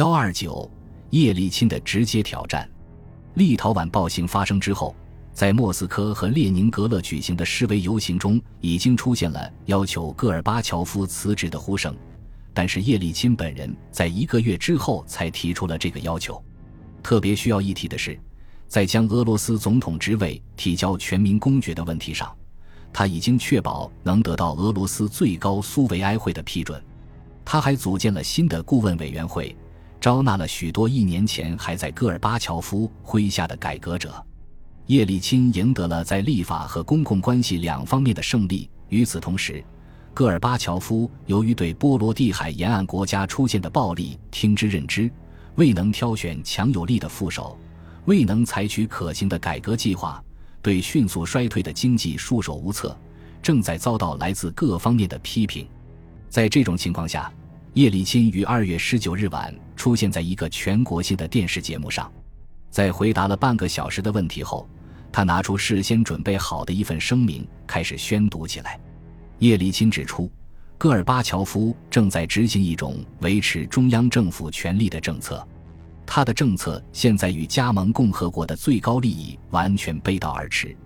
幺二九，叶利钦的直接挑战。立陶宛暴行发生之后，在莫斯科和列宁格勒举行的示威游行中，已经出现了要求戈尔巴乔夫辞职的呼声。但是叶利钦本人在一个月之后才提出了这个要求。特别需要一提的是，在将俄罗斯总统职位提交全民公决的问题上，他已经确保能得到俄罗斯最高苏维埃会的批准。他还组建了新的顾问委员会。招纳了许多一年前还在戈尔巴乔夫麾下的改革者，叶利钦赢得了在立法和公共关系两方面的胜利。与此同时，戈尔巴乔夫由于对波罗的海沿岸国家出现的暴力听之任之，未能挑选强有力的副手，未能采取可行的改革计划，对迅速衰退的经济束手无策，正在遭到来自各方面的批评。在这种情况下，叶利钦于二月十九日晚出现在一个全国性的电视节目上，在回答了半个小时的问题后，他拿出事先准备好的一份声明，开始宣读起来。叶利钦指出，戈尔巴乔夫正在执行一种维持中央政府权力的政策，他的政策现在与加盟共和国的最高利益完全背道而驰，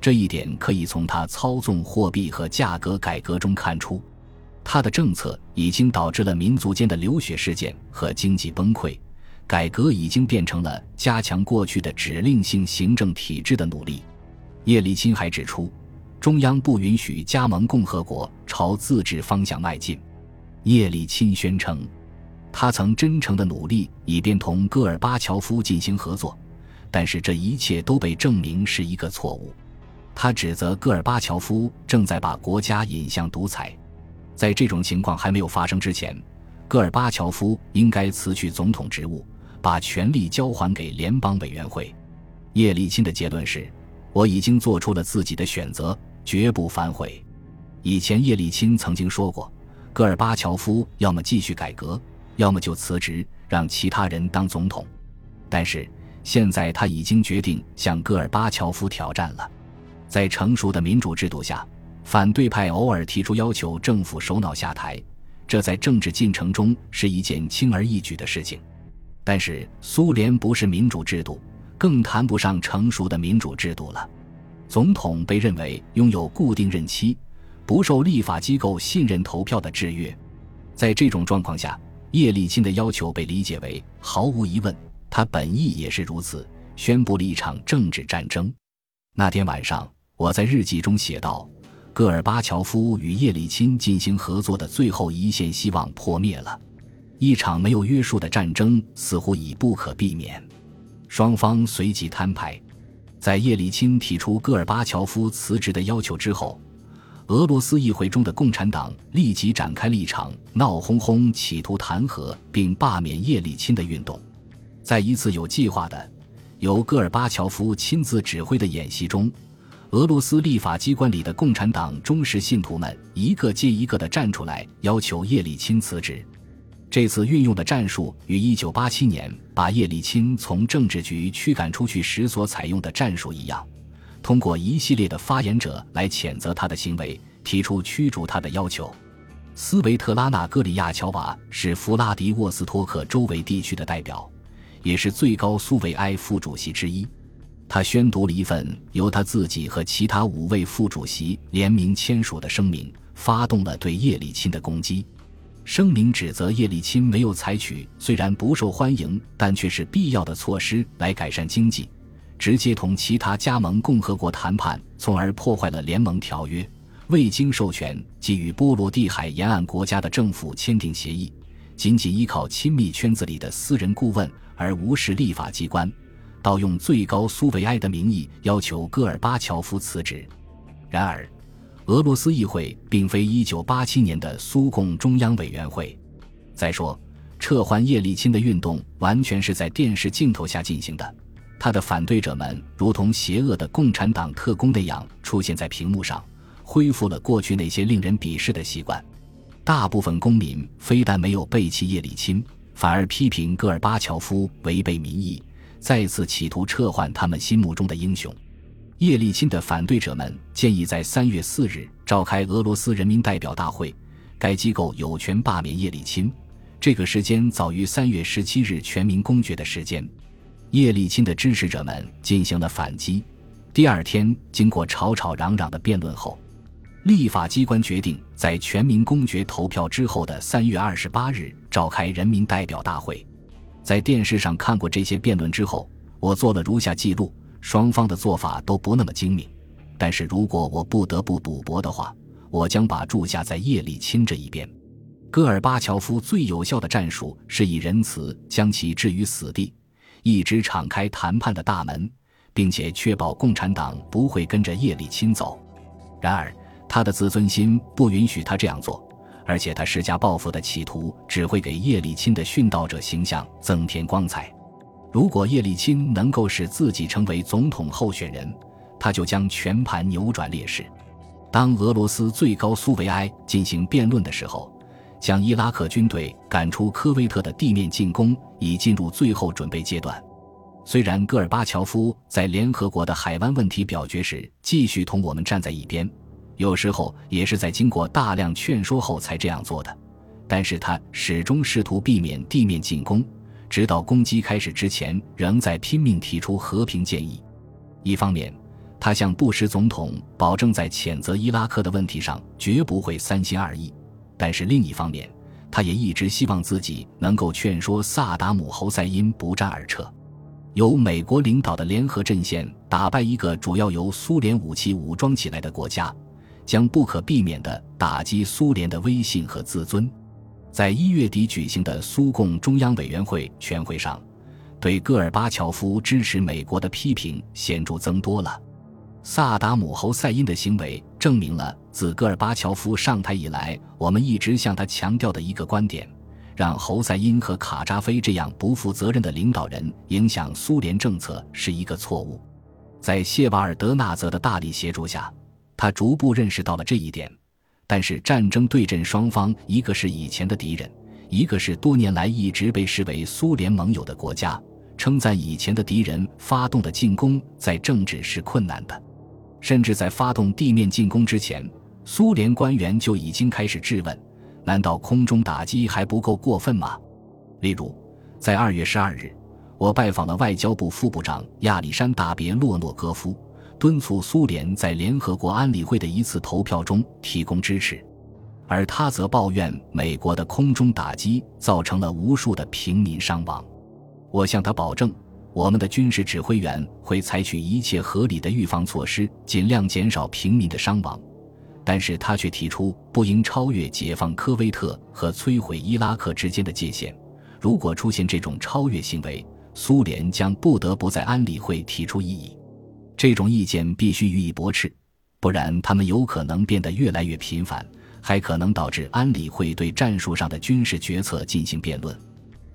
这一点可以从他操纵货币和价格改革中看出。他的政策已经导致了民族间的流血事件和经济崩溃，改革已经变成了加强过去的指令性行政体制的努力。叶利钦还指出，中央不允许加盟共和国朝自治方向迈进。叶利钦宣称，他曾真诚的努力以便同戈尔巴乔夫进行合作，但是这一切都被证明是一个错误。他指责戈尔巴乔夫正在把国家引向独裁。在这种情况还没有发生之前，戈尔巴乔夫应该辞去总统职务，把权力交还给联邦委员会。叶利钦的结论是：“我已经做出了自己的选择，绝不反悔。”以前叶利钦曾经说过，戈尔巴乔夫要么继续改革，要么就辞职，让其他人当总统。但是现在他已经决定向戈尔巴乔夫挑战了。在成熟的民主制度下。反对派偶尔提出要求政府首脑下台，这在政治进程中是一件轻而易举的事情。但是苏联不是民主制度，更谈不上成熟的民主制度了。总统被认为拥有固定任期，不受立法机构信任投票的制约。在这种状况下，叶利钦的要求被理解为毫无疑问，他本意也是如此，宣布了一场政治战争。那天晚上，我在日记中写道。戈尔巴乔夫与叶利钦进行合作的最后一线希望破灭了，一场没有约束的战争似乎已不可避免。双方随即摊牌。在叶利钦提出戈尔巴乔夫辞职的要求之后，俄罗斯议会中的共产党立即展开了一场闹哄哄、企图弹劾并罢免叶利钦的运动。在一次有计划的、由戈尔巴乔夫亲自指挥的演习中。俄罗斯立法机关里的共产党忠实信徒们一个接一个地站出来，要求叶利钦辞职。这次运用的战术与1987年把叶利钦从政治局驱赶出去时所采用的战术一样，通过一系列的发言者来谴责他的行为，提出驱逐他的要求。斯维特拉娜·戈里亚乔娃是弗拉迪沃斯托克周围地区的代表，也是最高苏维埃副主席之一。他宣读了一份由他自己和其他五位副主席联名签署的声明，发动了对叶利钦的攻击。声明指责叶利钦没有采取虽然不受欢迎但却是必要的措施来改善经济，直接同其他加盟共和国谈判，从而破坏了联盟条约，未经授权给予波罗的海沿岸国家的政府签订协议，仅仅依靠亲密圈子里的私人顾问而无视立法机关。要用最高苏维埃的名义要求戈尔巴乔夫辞职。然而，俄罗斯议会并非1987年的苏共中央委员会。再说，撤换叶利钦的运动完全是在电视镜头下进行的，他的反对者们如同邪恶的共产党特工那样出现在屏幕上，恢复了过去那些令人鄙视的习惯。大部分公民非但没有背弃叶利钦，反而批评戈尔巴乔夫违背民意。再次企图撤换他们心目中的英雄，叶利钦的反对者们建议在三月四日召开俄罗斯人民代表大会，该机构有权罢免叶利钦，这个时间早于三月十七日全民公决的时间。叶利钦的支持者们进行了反击。第二天，经过吵吵嚷嚷的辩论后，立法机关决定在全民公决投票之后的三月二十八日召开人民代表大会。在电视上看过这些辩论之后，我做了如下记录：双方的做法都不那么精明，但是如果我不得不赌博的话，我将把注下在叶利钦这一边。戈尔巴乔夫最有效的战术是以仁慈将其置于死地，一直敞开谈判的大门，并且确保共产党不会跟着叶利钦走。然而，他的自尊心不允许他这样做，而且他施加报复的企图只会给叶利钦的殉道者形象增添光彩。如果叶利钦能够使自己成为总统候选人，他就将全盘扭转劣势。当俄罗斯最高苏维埃进行辩论的时候。将伊拉克军队赶出科威特的地面进攻已进入最后准备阶段。虽然戈尔巴乔夫在联合国的海湾问题表决时继续同我们站在一边，有时候也是在经过大量劝说后才这样做的，但是他始终试图避免地面进攻，直到攻击开始之前，仍在拼命提出和平建议。一方面，他向布什总统保证，在谴责伊拉克的问题上绝不会三心二意。但是另一方面，他也一直希望自己能够劝说萨达姆侯赛因不战而撤。由美国领导的联合阵线打败一个主要由苏联武器武装起来的国家，将不可避免地打击苏联的威信和自尊。在一月底举行的苏共中央委员会全会上，对戈尔巴乔夫支持美国的批评显著增多了。萨达姆侯赛因的行为证明了，自戈尔巴乔夫上台以来，我们一直向他强调的一个观点：让侯赛因和卡扎菲这样不负责任的领导人影响苏联政策是一个错误。在谢瓦尔德纳泽的大力协助下，他逐步认识到了这一点。但是，战争对阵双方，一个是以前的敌人，一个是多年来一直被视为苏联盟友的国家。称赞以前的敌人发动的进攻，在政治是困难的。甚至在发动地面进攻之前，苏联官员就已经开始质问：难道空中打击还不够过分吗？例如，在二月十二日，我拜访了外交部副部长亚历山大·别洛诺戈夫，敦促苏联在联合国安理会的一次投票中提供支持，而他则抱怨美国的空中打击造成了无数的平民伤亡。我向他保证。我们的军事指挥员会采取一切合理的预防措施，尽量减少平民的伤亡。但是他却提出不应超越解放科威特和摧毁伊拉克之间的界限。如果出现这种超越行为，苏联将不得不在安理会提出异议。这种意见必须予以驳斥，不然他们有可能变得越来越频繁，还可能导致安理会对战术上的军事决策进行辩论。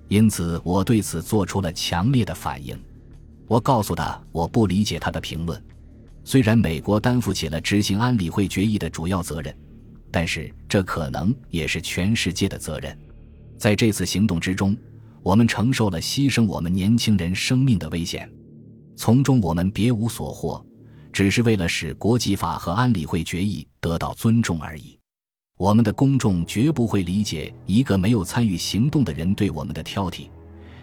因此，我对此做出了强烈的反应。我告诉他，我不理解他的评论。虽然美国担负起了执行安理会决议的主要责任，但是这可能也是全世界的责任。在这次行动之中，我们承受了牺牲我们年轻人生命的危险，从中我们别无所获，只是为了使国际法和安理会决议得到尊重而已。我们的公众绝不会理解一个没有参与行动的人对我们的挑剔，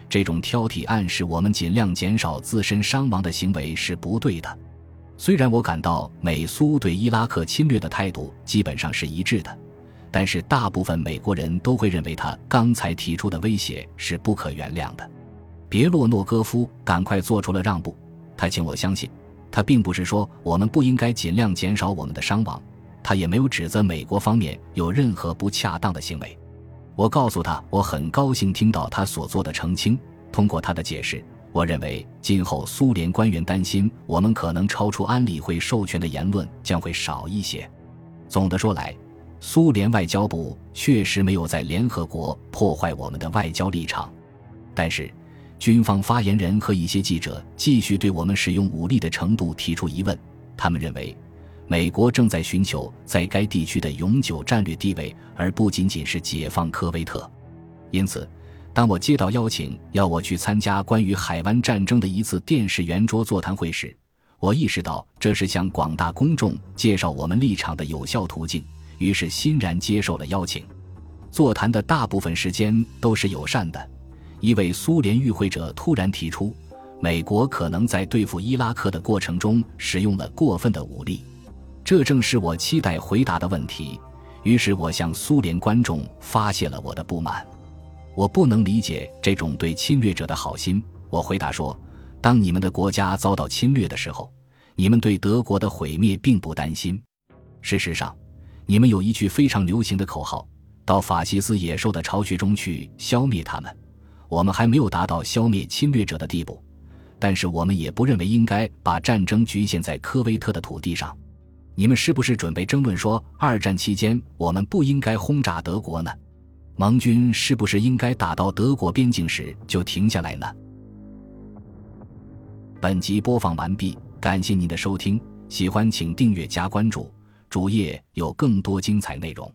这种挑剔暗示我们尽量减少自身伤亡的行为是不对的。虽然我感到美苏对伊拉克侵略的态度基本上是一致的，但是大部分美国人都会认为他刚才提出的威胁是不可原谅的。别洛诺戈夫赶快做出了让步，他请我相信，他并不是说我们不应该尽量减少我们的伤亡。他也没有指责美国方面有任何不恰当的行为。我告诉他，我很高兴听到他所做的澄清。通过他的解释，我认为今后苏联官员担心我们可能超出安理会授权的言论将会少一些。总的说来，苏联外交部确实没有在联合国破坏我们的外交立场。但是，军方发言人和一些记者继续对我们使用武力的程度提出疑问。他们认为。美国正在寻求在该地区的永久战略地位，而不仅仅是解放科威特。因此，当我接到邀请要我去参加关于海湾战争的一次电视圆桌座谈会时，我意识到这是向广大公众介绍我们立场的有效途径，于是欣然接受了邀请。座谈的大部分时间都是友善的。一位苏联与会者突然提出，美国可能在对付伊拉克的过程中使用了过分的武力。这正是我期待回答的问题。于是我向苏联观众发泄了我的不满。我不能理解这种对侵略者的好心。我回答说：“当你们的国家遭到侵略的时候，你们对德国的毁灭并不担心。事实上，你们有一句非常流行的口号：‘到法西斯野兽的巢穴中去消灭他们。’我们还没有达到消灭侵略者的地步，但是我们也不认为应该把战争局限在科威特的土地上。你们是不是准备争论说，二战期间我们不应该轰炸德国呢？盟军是不是应该打到德国边境时就停下来呢？本集播放完毕，感谢您的收听，喜欢请订阅加关注，主页有更多精彩内容。